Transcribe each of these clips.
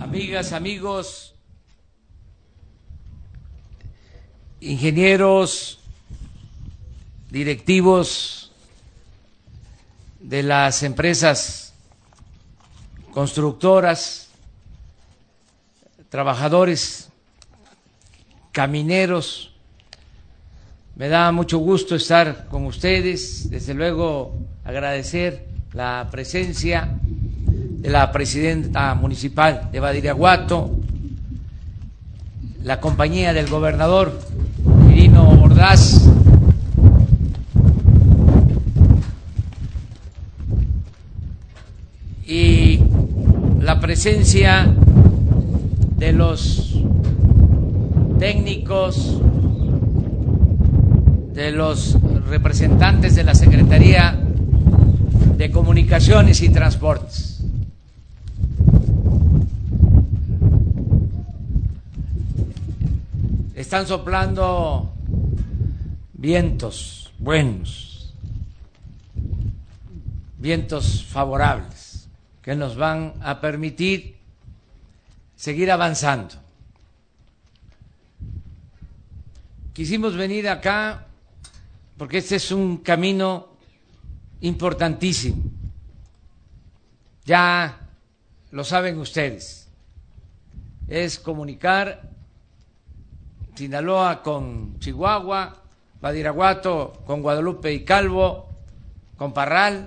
amigas, amigos, ingenieros, directivos de las empresas constructoras, trabajadores, camineros. Me da mucho gusto estar con ustedes, desde luego agradecer la presencia de la presidenta municipal de Badiraguato, la compañía del gobernador Irino Ordaz, y la presencia de los técnicos, de los representantes de la Secretaría de Comunicaciones y Transportes. Están soplando vientos buenos, vientos favorables que nos van a permitir seguir avanzando. Quisimos venir acá porque este es un camino importantísimo. Ya lo saben ustedes. Es comunicar Sinaloa con Chihuahua, Badiraguato con Guadalupe y Calvo, con Parral.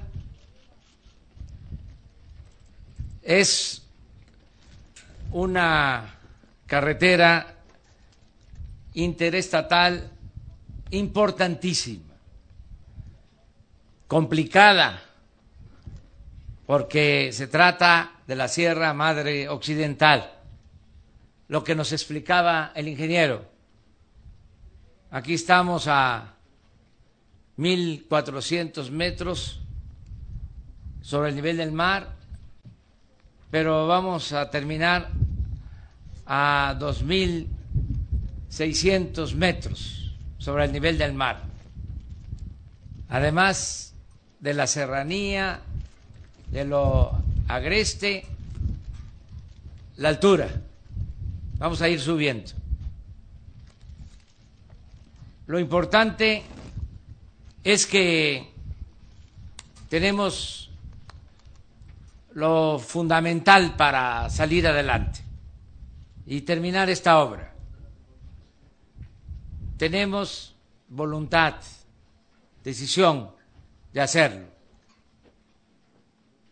Es una carretera interestatal importantísima, complicada, porque se trata de la Sierra Madre Occidental, lo que nos explicaba el ingeniero Aquí estamos a 1.400 metros sobre el nivel del mar, pero vamos a terminar a 2.600 metros sobre el nivel del mar. Además de la serranía, de lo agreste, la altura. Vamos a ir subiendo. Lo importante es que tenemos lo fundamental para salir adelante y terminar esta obra. Tenemos voluntad, decisión de hacerlo.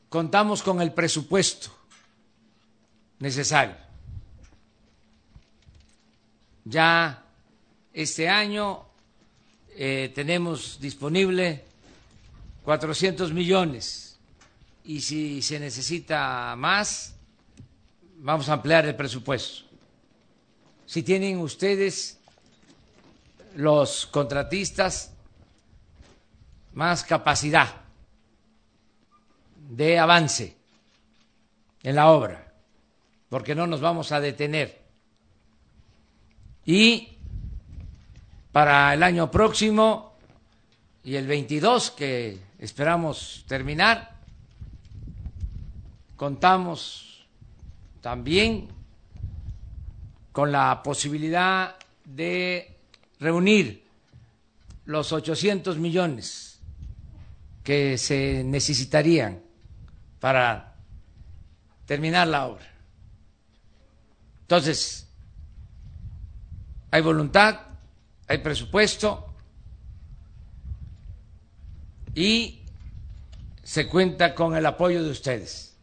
Contamos con el presupuesto necesario. Ya este año eh, tenemos disponible 400 millones y si se necesita más, vamos a ampliar el presupuesto. Si tienen ustedes los contratistas más capacidad de avance en la obra, porque no nos vamos a detener. Y para el año próximo y el 22 que esperamos terminar. Contamos también con la posibilidad de reunir los 800 millones que se necesitarían para terminar la obra. Entonces, hay voluntad, hay presupuesto y se cuenta con el apoyo de ustedes.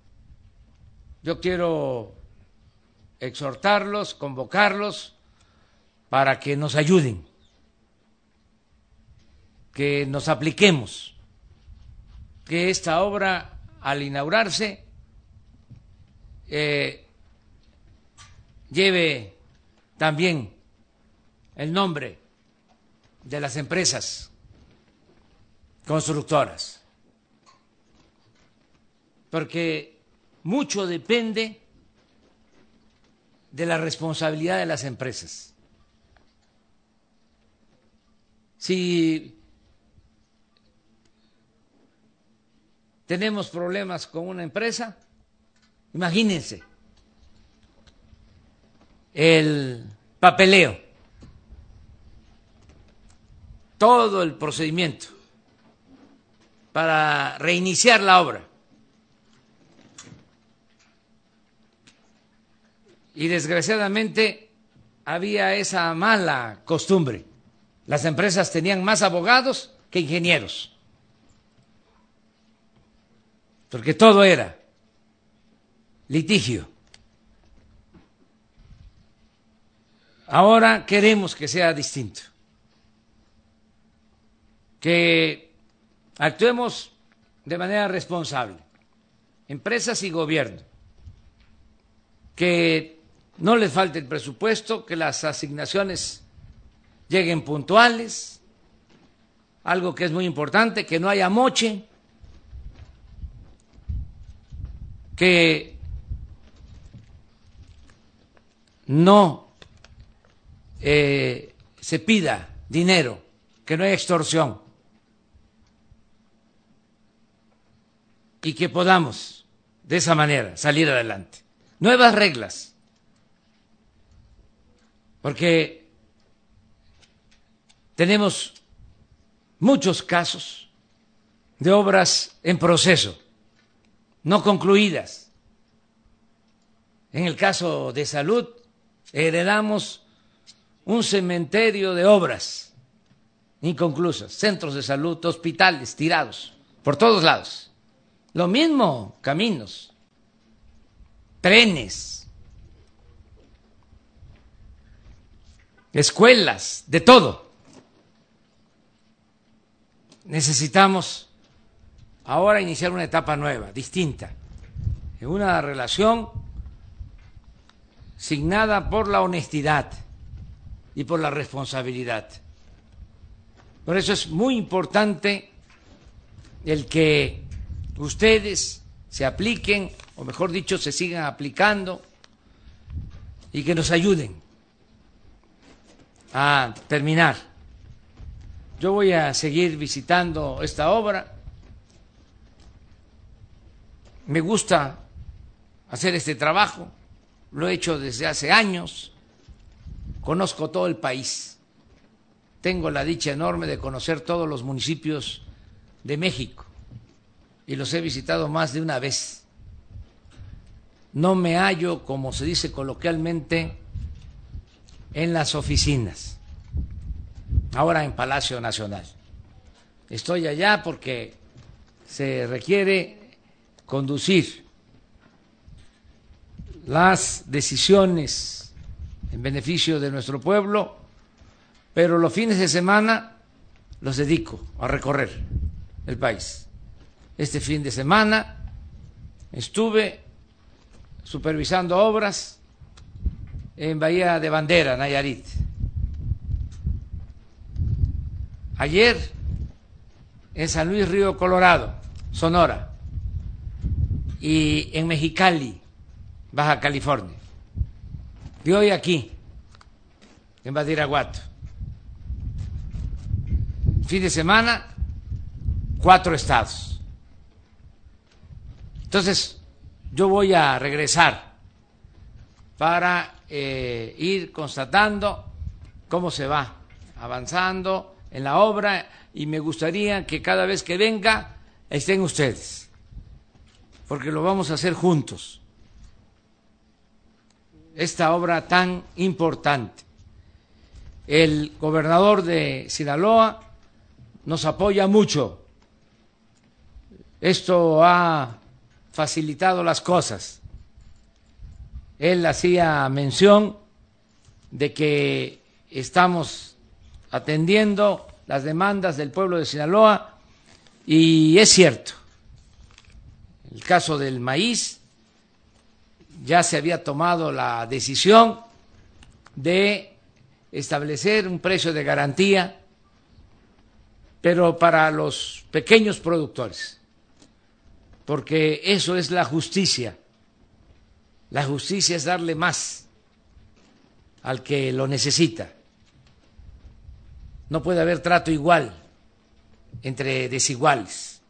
Yo quiero exhortarlos, convocarlos para que nos ayuden, que nos apliquemos, que esta obra al inaugurarse eh, lleve también el nombre de las empresas constructoras, porque mucho depende de la responsabilidad de las empresas. Si tenemos problemas con una empresa, imagínense el papeleo, todo el procedimiento para reiniciar la obra. Y desgraciadamente había esa mala costumbre. Las empresas tenían más abogados que ingenieros. Porque todo era litigio. Ahora queremos que sea distinto. Que actuemos de manera responsable, empresas y gobierno. Que no les falte el presupuesto, que las asignaciones lleguen puntuales, algo que es muy importante, que no haya moche, que no eh, se pida dinero, que no haya extorsión y que podamos de esa manera salir adelante. Nuevas reglas porque tenemos muchos casos de obras en proceso, no concluidas. En el caso de salud, heredamos un cementerio de obras inconclusas, centros de salud, hospitales tirados por todos lados. Lo mismo, caminos, trenes, escuelas, de todo. Necesitamos ahora iniciar una etapa nueva, distinta, en una relación signada por la honestidad y por la responsabilidad. Por eso es muy importante el que ustedes se apliquen, o mejor dicho, se sigan aplicando y que nos ayuden a terminar. Yo voy a seguir visitando esta obra. Me gusta hacer este trabajo, lo he hecho desde hace años, conozco todo el país, tengo la dicha enorme de conocer todos los municipios de México y los he visitado más de una vez. No me hallo, como se dice coloquialmente, en las oficinas, ahora en Palacio Nacional. Estoy allá porque se requiere conducir las decisiones en beneficio de nuestro pueblo, pero los fines de semana los dedico a recorrer el país. Este fin de semana estuve supervisando obras en Bahía de Bandera, Nayarit. Ayer en San Luis Río Colorado, Sonora, y en Mexicali, Baja California. Y hoy aquí, en Badiraguato. Fin de semana, cuatro estados. Entonces, yo voy a regresar para eh, ir constatando cómo se va avanzando en la obra y me gustaría que cada vez que venga estén ustedes, porque lo vamos a hacer juntos. Esta obra tan importante. El gobernador de Sinaloa nos apoya mucho. Esto ha facilitado las cosas él hacía mención de que estamos atendiendo las demandas del pueblo de Sinaloa y es cierto. El caso del maíz ya se había tomado la decisión de establecer un precio de garantía, pero para los pequeños productores, porque eso es la justicia la justicia es darle más al que lo necesita. No puede haber trato igual entre desiguales.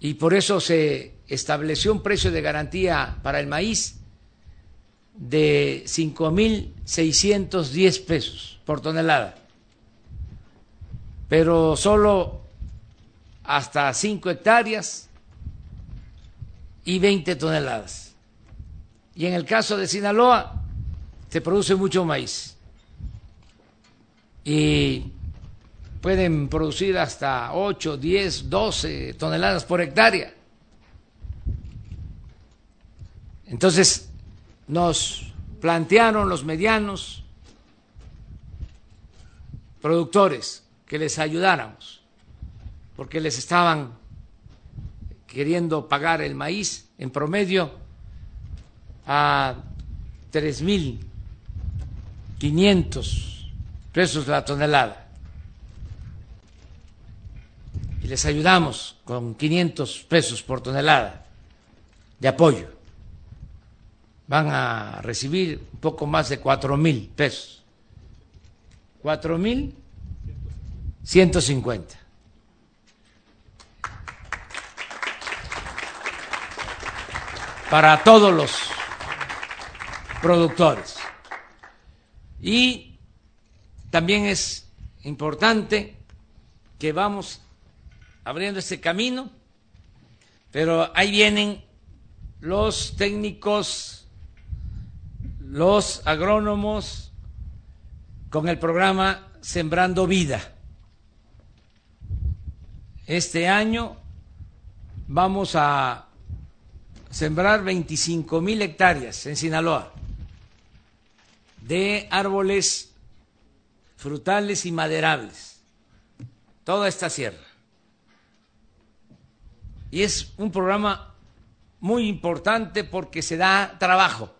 Y por eso se estableció un precio de garantía para el maíz de 5.610 pesos por tonelada, pero solo hasta 5 hectáreas y 20 toneladas. Y en el caso de Sinaloa se produce mucho maíz y pueden producir hasta 8, 10, 12 toneladas por hectárea. Entonces nos plantearon los medianos productores que les ayudáramos, porque les estaban queriendo pagar el maíz en promedio a 3.500 pesos la tonelada. Y les ayudamos con 500 pesos por tonelada de apoyo. Van a recibir un poco más de 4.000 pesos. 4.150 Para todos los productores. Y también es importante que vamos abriendo este camino, pero ahí vienen los técnicos los agrónomos con el programa Sembrando Vida. Este año vamos a sembrar 25 mil hectáreas en Sinaloa de árboles frutales y maderables, toda esta sierra. Y es un programa muy importante porque se da trabajo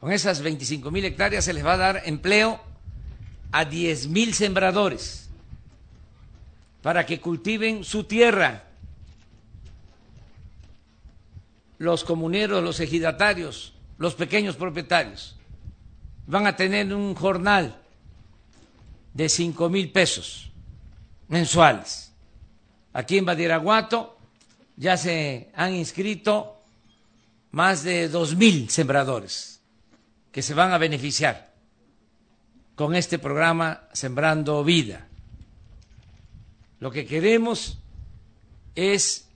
con esas 25 mil hectáreas se les va a dar empleo a 10 mil sembradores para que cultiven su tierra. Los comuneros, los ejidatarios, los pequeños propietarios van a tener un jornal de 5 mil pesos mensuales. Aquí en Badiraguato ya se han inscrito más de 2 mil sembradores que se van a beneficiar con este programa Sembrando Vida. Lo que queremos es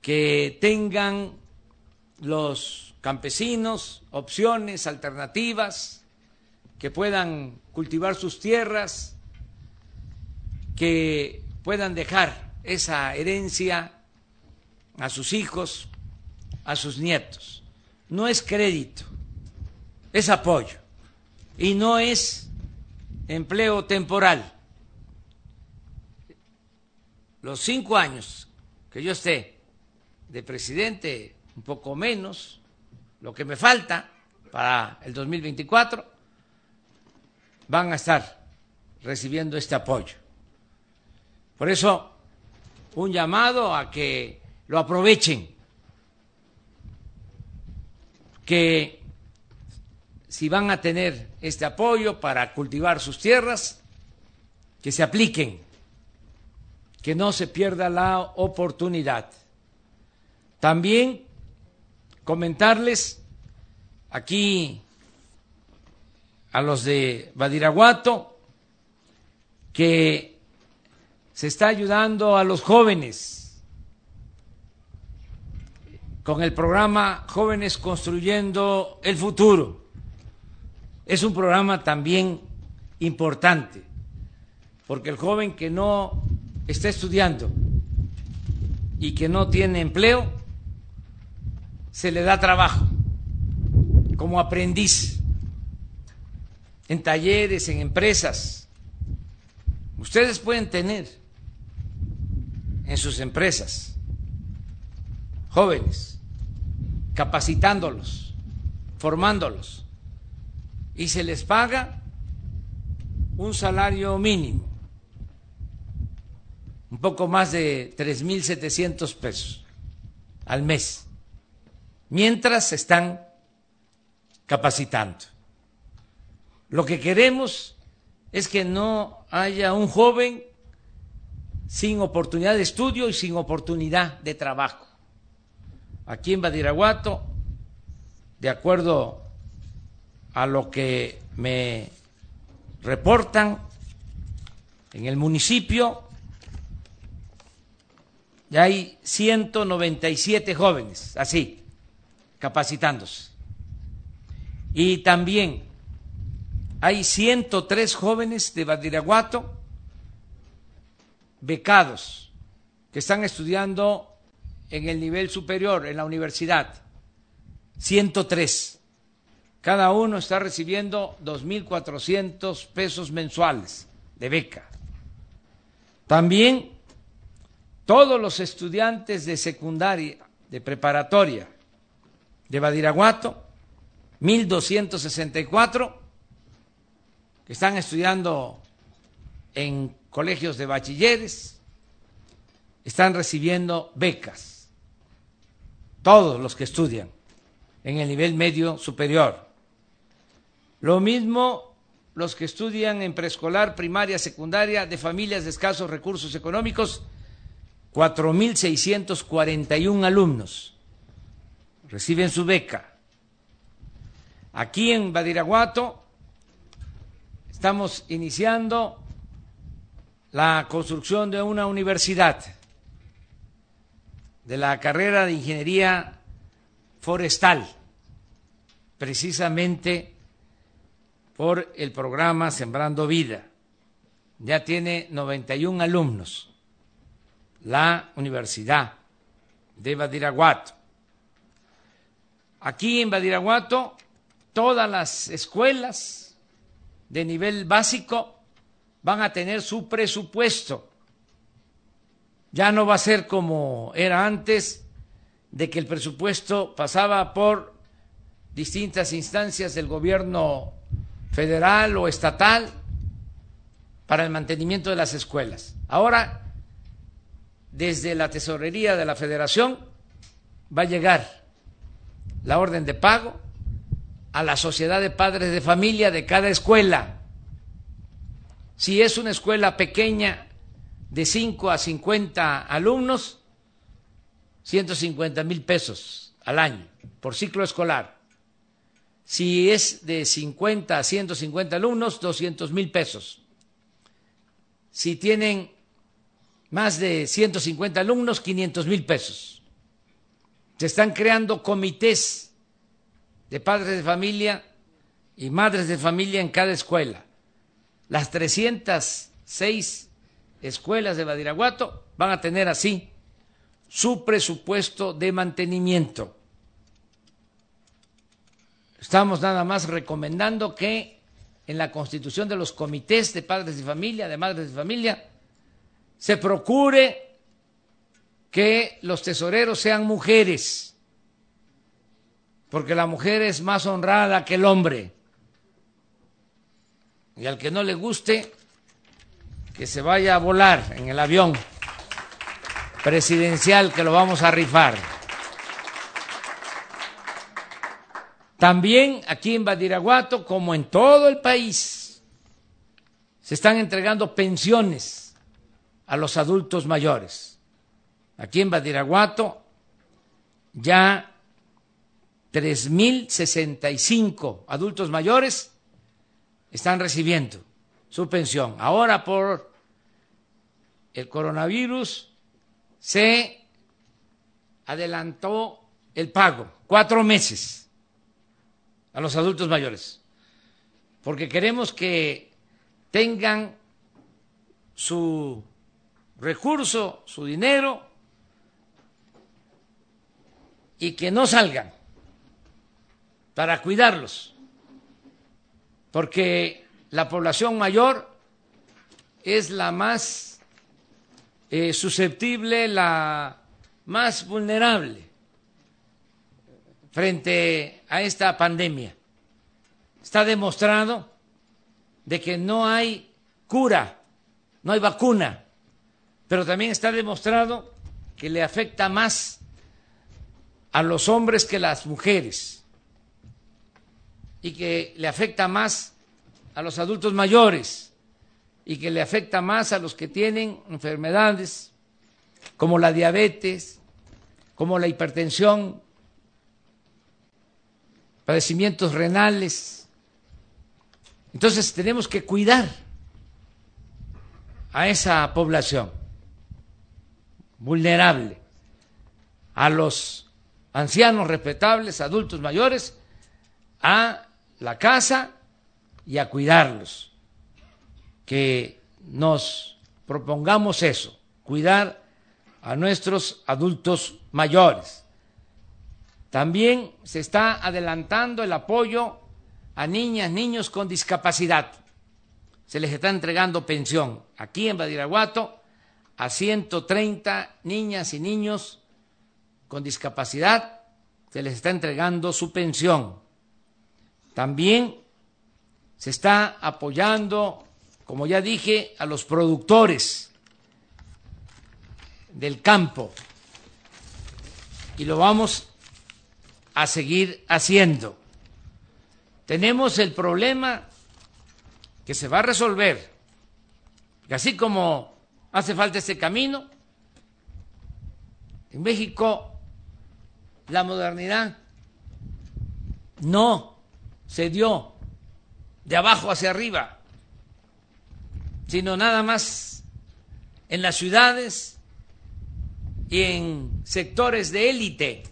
que tengan los campesinos opciones, alternativas, que puedan cultivar sus tierras, que puedan dejar esa herencia a sus hijos, a sus nietos. No es crédito, es apoyo y no es empleo temporal. Los cinco años que yo esté de presidente, un poco menos, lo que me falta para el 2024, van a estar recibiendo este apoyo. Por eso, un llamado a que lo aprovechen, que si van a tener este apoyo para cultivar sus tierras, que se apliquen, que no se pierda la oportunidad. También comentarles aquí a los de Badiraguato que se está ayudando a los jóvenes con el programa Jóvenes Construyendo el Futuro. Es un programa también importante, porque el joven que no está estudiando y que no tiene empleo, se le da trabajo como aprendiz en talleres, en empresas. Ustedes pueden tener en sus empresas jóvenes, capacitándolos, formándolos y se les paga un salario mínimo, un poco más de 3.700 pesos al mes, mientras se están capacitando. Lo que queremos es que no haya un joven sin oportunidad de estudio y sin oportunidad de trabajo. Aquí en Badiraguato de acuerdo a lo que me reportan en el municipio, ya hay 197 jóvenes así, capacitándose. Y también hay 103 jóvenes de Badiraguato becados que están estudiando en el nivel superior, en la universidad. 103. Cada uno está recibiendo 2.400 pesos mensuales de beca. También todos los estudiantes de secundaria, de preparatoria de Badiraguato, 1.264, que están estudiando en colegios de bachilleres, están recibiendo becas. Todos los que estudian en el nivel medio superior. Lo mismo los que estudian en preescolar, primaria, secundaria, de familias de escasos recursos económicos, 4.641 alumnos reciben su beca. Aquí en Badiraguato estamos iniciando la construcción de una universidad de la carrera de ingeniería forestal, precisamente por el programa Sembrando Vida. Ya tiene 91 alumnos la Universidad de Badiraguato. Aquí en Badiraguato, todas las escuelas de nivel básico van a tener su presupuesto. Ya no va a ser como era antes, de que el presupuesto pasaba por distintas instancias del gobierno federal o estatal para el mantenimiento de las escuelas. Ahora, desde la tesorería de la federación va a llegar la orden de pago a la sociedad de padres de familia de cada escuela. Si es una escuela pequeña de 5 a 50 alumnos, 150 mil pesos al año por ciclo escolar. Si es de 50 a 150 alumnos, 200 mil pesos. Si tienen más de 150 alumnos, 500 mil pesos. Se están creando comités de padres de familia y madres de familia en cada escuela. Las 306 escuelas de Badiraguato van a tener así su presupuesto de mantenimiento. Estamos nada más recomendando que en la constitución de los comités de padres de familia, de madres de familia, se procure que los tesoreros sean mujeres, porque la mujer es más honrada que el hombre. Y al que no le guste, que se vaya a volar en el avión presidencial que lo vamos a rifar. También aquí en Badiraguato, como en todo el país, se están entregando pensiones a los adultos mayores. Aquí en Badiraguato ya 3.065 adultos mayores están recibiendo su pensión. Ahora por el coronavirus se adelantó el pago, cuatro meses, a los adultos mayores, porque queremos que tengan su recurso, su dinero, y que no salgan para cuidarlos, porque la población mayor es la más eh, susceptible, la más vulnerable frente a esta pandemia. Está demostrado de que no hay cura, no hay vacuna, pero también está demostrado que le afecta más a los hombres que las mujeres y que le afecta más a los adultos mayores y que le afecta más a los que tienen enfermedades como la diabetes, como la hipertensión, padecimientos renales. Entonces tenemos que cuidar a esa población vulnerable, a los ancianos respetables, adultos mayores, a la casa y a cuidarlos. Que nos propongamos eso, cuidar a nuestros adultos mayores. También se está adelantando el apoyo a niñas, niños con discapacidad. Se les está entregando pensión aquí en Badiraguato a 130 niñas y niños con discapacidad. Se les está entregando su pensión. También se está apoyando, como ya dije, a los productores del campo. Y lo vamos a seguir haciendo. Tenemos el problema que se va a resolver, que así como hace falta este camino, en México la modernidad no se dio de abajo hacia arriba, sino nada más en las ciudades y en sectores de élite.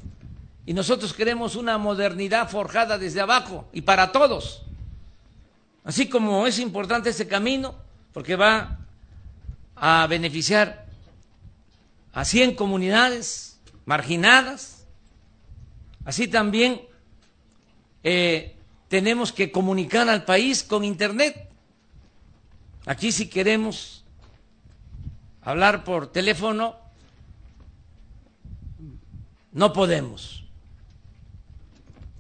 Y nosotros queremos una modernidad forjada desde abajo y para todos. Así como es importante ese camino, porque va a beneficiar a 100 comunidades marginadas, así también eh, tenemos que comunicar al país con Internet. Aquí si queremos hablar por teléfono, no podemos.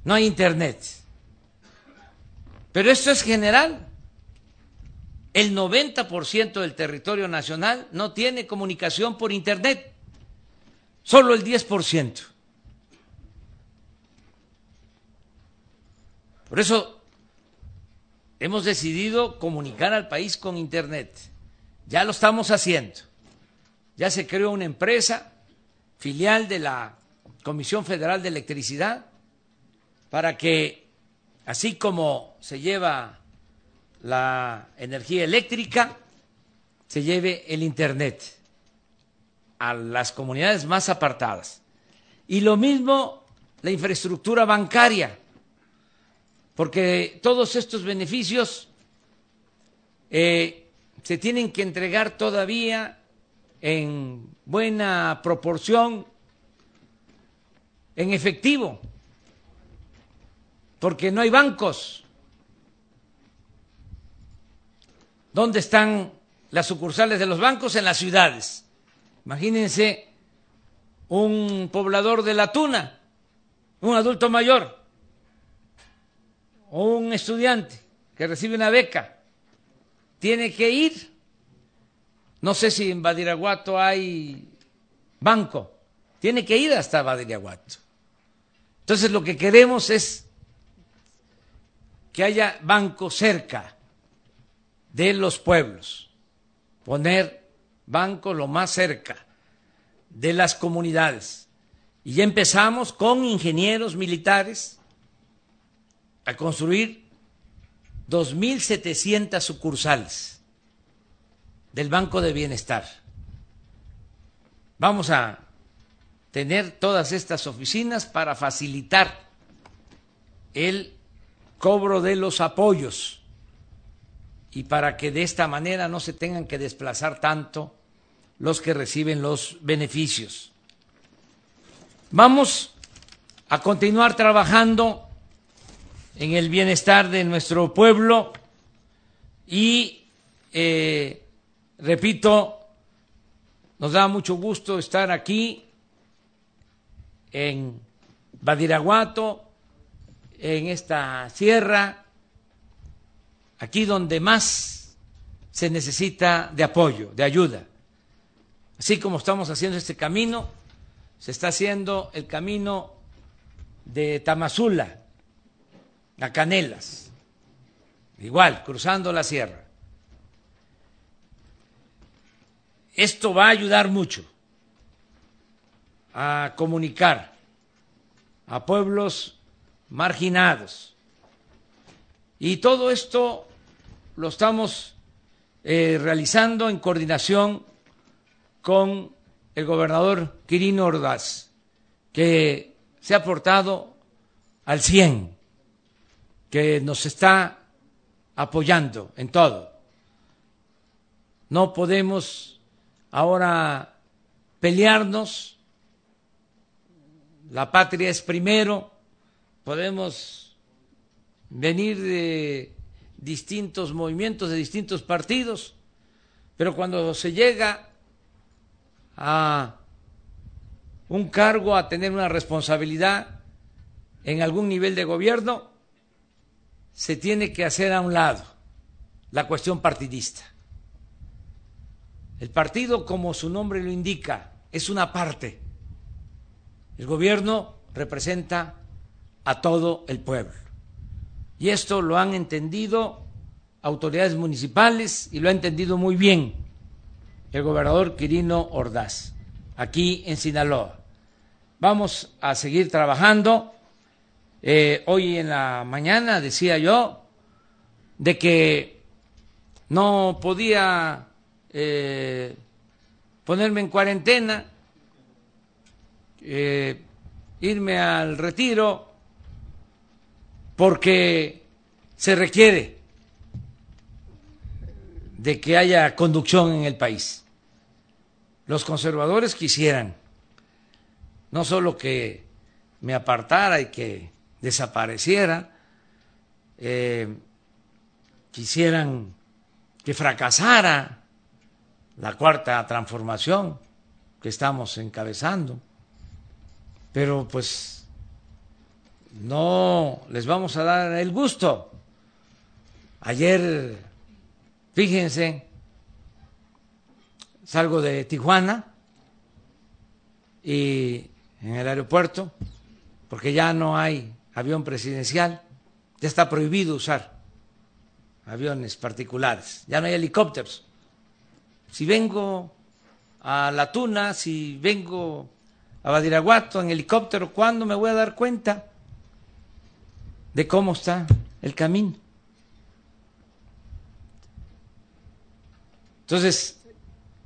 No hay Internet. Pero esto es general. El 90% del territorio nacional no tiene comunicación por Internet. Solo el 10%. Por eso hemos decidido comunicar al país con Internet. Ya lo estamos haciendo. Ya se creó una empresa filial de la Comisión Federal de Electricidad para que, así como se lleva la energía eléctrica, se lleve el Internet a las comunidades más apartadas. Y lo mismo la infraestructura bancaria porque todos estos beneficios eh, se tienen que entregar todavía en buena proporción en efectivo, porque no hay bancos. ¿Dónde están las sucursales de los bancos? En las ciudades. Imagínense un poblador de la tuna, un adulto mayor, un estudiante que recibe una beca tiene que ir, no sé si en Badiraguato hay banco, tiene que ir hasta Badiraguato. Entonces lo que queremos es que haya banco cerca de los pueblos, poner banco lo más cerca de las comunidades. Y ya empezamos con ingenieros militares a construir 2.700 sucursales del Banco de Bienestar. Vamos a tener todas estas oficinas para facilitar el cobro de los apoyos y para que de esta manera no se tengan que desplazar tanto los que reciben los beneficios. Vamos a continuar trabajando en el bienestar de nuestro pueblo y, eh, repito, nos da mucho gusto estar aquí en Badiraguato, en esta sierra, aquí donde más se necesita de apoyo, de ayuda. Así como estamos haciendo este camino, se está haciendo el camino de Tamazula, a Canelas, igual, cruzando la sierra. Esto va a ayudar mucho a comunicar a pueblos marginados. Y todo esto lo estamos eh, realizando en coordinación con el gobernador Quirino Ordaz, que se ha portado al 100, que nos está apoyando en todo. No podemos ahora pelearnos, la patria es primero, podemos venir de distintos movimientos, de distintos partidos, pero cuando se llega a un cargo, a tener una responsabilidad en algún nivel de gobierno, se tiene que hacer a un lado la cuestión partidista. El partido, como su nombre lo indica, es una parte. El gobierno representa a todo el pueblo. Y esto lo han entendido autoridades municipales y lo ha entendido muy bien el gobernador Quirino Ordaz, aquí en Sinaloa. Vamos a seguir trabajando. Eh, hoy en la mañana decía yo de que no podía eh, ponerme en cuarentena, eh, irme al retiro, porque se requiere de que haya conducción en el país. Los conservadores quisieran no solo que me apartara y que desapareciera, eh, quisieran que fracasara la cuarta transformación que estamos encabezando, pero pues no les vamos a dar el gusto. Ayer, fíjense, salgo de Tijuana y en el aeropuerto, porque ya no hay avión presidencial, ya está prohibido usar aviones particulares, ya no hay helicópteros. Si vengo a La Tuna, si vengo a Badiraguato en helicóptero, ¿cuándo me voy a dar cuenta de cómo está el camino? Entonces,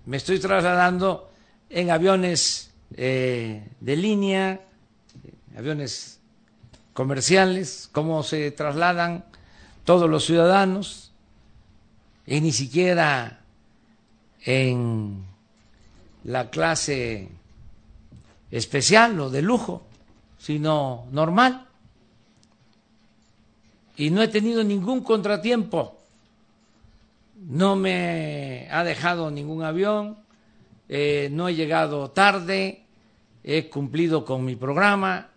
me estoy trasladando en aviones eh, de línea, aviones comerciales, cómo se trasladan todos los ciudadanos, y ni siquiera en la clase especial o de lujo, sino normal. Y no he tenido ningún contratiempo. No me ha dejado ningún avión, eh, no he llegado tarde, he cumplido con mi programa,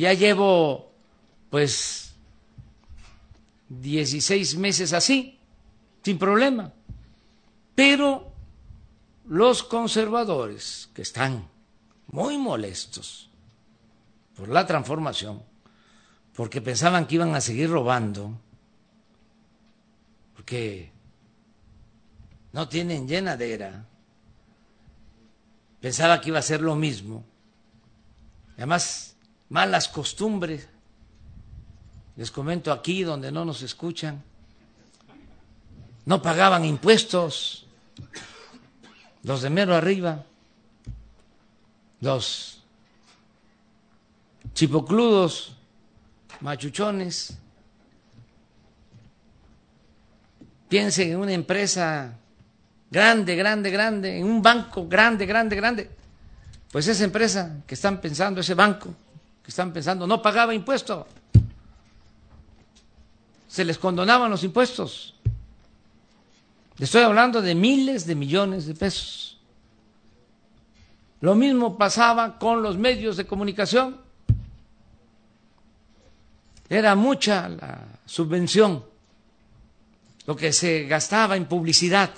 ya llevo pues 16 meses así, sin problema. Pero los conservadores, que están muy molestos por la transformación, porque pensaban que iban a seguir robando, porque no tienen llenadera, pensaba que iba a ser lo mismo. Además, malas costumbres. Les comento aquí donde no nos escuchan. No pagaban impuestos los de mero arriba, los chipocludos, machuchones. Piensen en una empresa grande, grande, grande, en un banco grande, grande, grande. Pues esa empresa que están pensando, ese banco que están pensando, no pagaba impuestos. Se les condonaban los impuestos. Estoy hablando de miles de millones de pesos. Lo mismo pasaba con los medios de comunicación. Era mucha la subvención, lo que se gastaba en publicidad.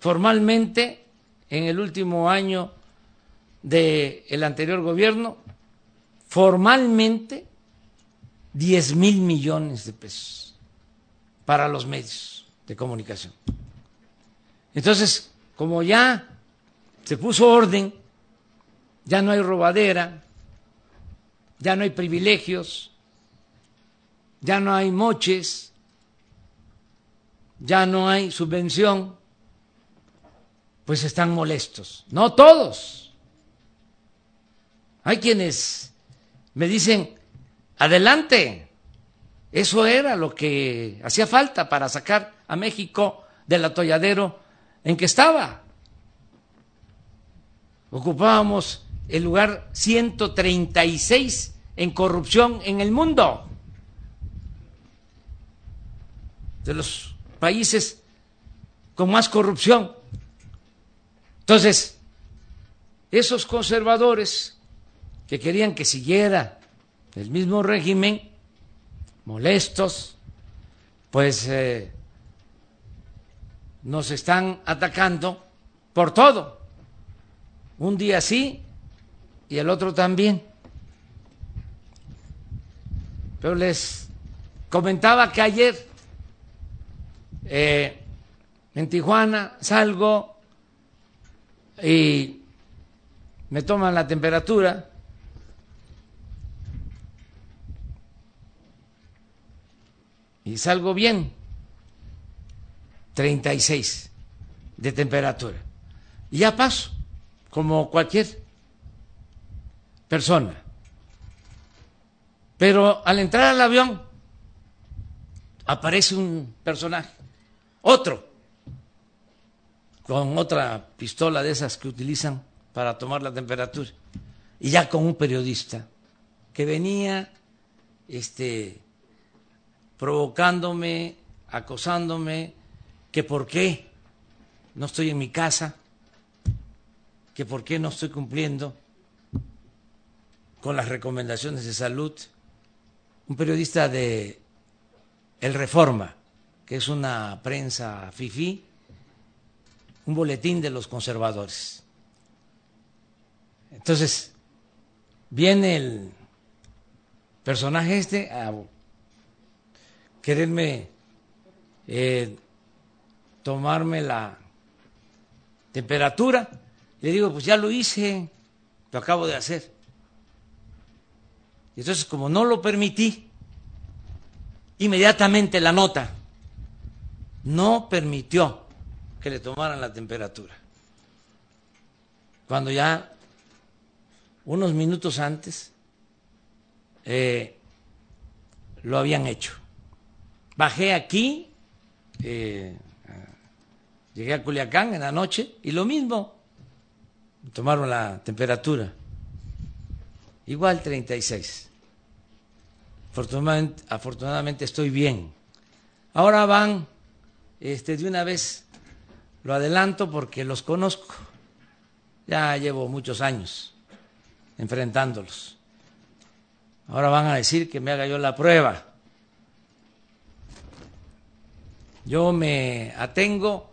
Formalmente, en el último año del anterior gobierno, formalmente, 10 mil millones de pesos para los medios de comunicación. Entonces, como ya se puso orden, ya no hay robadera, ya no hay privilegios, ya no hay moches, ya no hay subvención, pues están molestos. No todos. Hay quienes me dicen, adelante, eso era lo que hacía falta para sacar a México del atolladero en que estaba. Ocupábamos el lugar 136 en corrupción en el mundo. De los países con más corrupción. Entonces, esos conservadores que querían que siguiera el mismo régimen, molestos, pues eh, nos están atacando por todo. Un día sí y el otro también. Pero les comentaba que ayer eh, en Tijuana salgo y me toman la temperatura. Y salgo bien, 36 de temperatura. Y ya paso, como cualquier persona. Pero al entrar al avión aparece un personaje, otro, con otra pistola de esas que utilizan para tomar la temperatura, y ya con un periodista que venía este, provocándome, acosándome, que por qué no estoy en mi casa, que por qué no estoy cumpliendo con las recomendaciones de salud, un periodista de El Reforma, que es una prensa FIFI, un boletín de los conservadores. Entonces, viene el personaje este a quererme eh, tomarme la temperatura. Le digo, pues ya lo hice, lo acabo de hacer. Y entonces, como no lo permití, inmediatamente la nota no permitió que le tomaran la temperatura. Cuando ya unos minutos antes eh, lo habían hecho. Bajé aquí, eh, llegué a Culiacán en la noche y lo mismo, tomaron la temperatura, igual 36. Afortunadamente, afortunadamente estoy bien. Ahora van, este, de una vez, lo adelanto porque los conozco. Ya llevo muchos años enfrentándolos. Ahora van a decir que me haga yo la prueba. Yo me atengo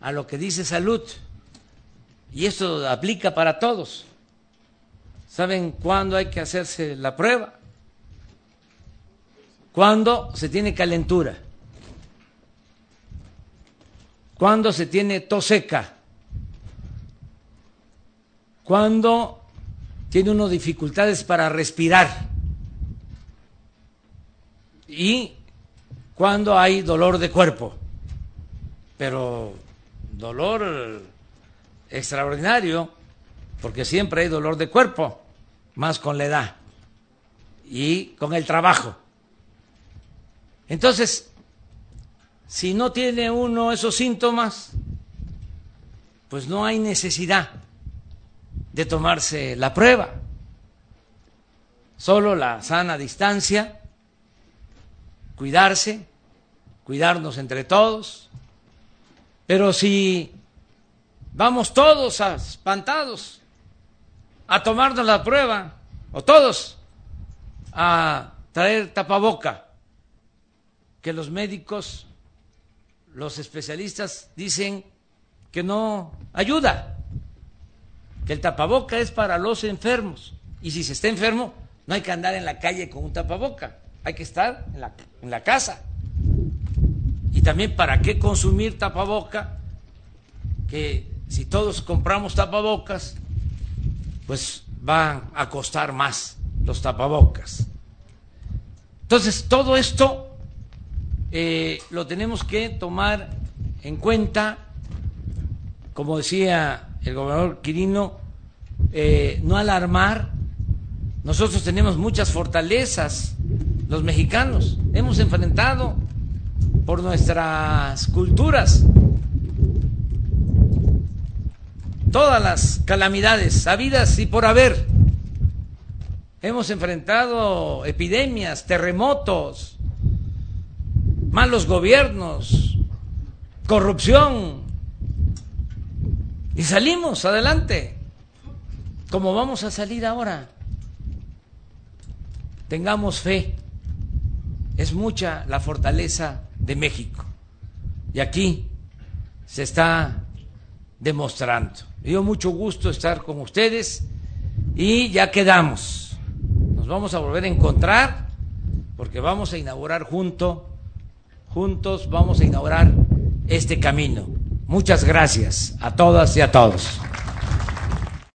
a lo que dice salud y esto aplica para todos. ¿Saben cuándo hay que hacerse la prueba? cuando se tiene calentura, cuando se tiene tos seca, cuando tiene uno dificultades para respirar y cuando hay dolor de cuerpo, pero dolor extraordinario, porque siempre hay dolor de cuerpo, más con la edad y con el trabajo. Entonces, si no tiene uno esos síntomas, pues no hay necesidad de tomarse la prueba. Solo la sana distancia, cuidarse, cuidarnos entre todos. Pero si vamos todos espantados a tomarnos la prueba, o todos a traer tapaboca, que los médicos, los especialistas dicen que no ayuda, que el tapaboca es para los enfermos. Y si se está enfermo, no hay que andar en la calle con un tapaboca, hay que estar en la, casa. Y también para qué consumir tapaboca, que si todos compramos tapabocas, pues va a costar más los tapabocas. Entonces, todo esto eh, lo tenemos que tomar en cuenta, como decía el gobernador Quirino, eh, no alarmar. Nosotros tenemos muchas fortalezas, los mexicanos, hemos enfrentado por nuestras culturas todas las calamidades habidas y por haber. Hemos enfrentado epidemias, terremotos, malos gobiernos, corrupción y salimos adelante. Como vamos a salir ahora? Tengamos fe. Es mucha la fortaleza de México. Y aquí se está demostrando. Me dio mucho gusto estar con ustedes y ya quedamos. Nos vamos a volver a encontrar porque vamos a inaugurar junto, juntos vamos a inaugurar este camino. Muchas gracias a todas y a todos.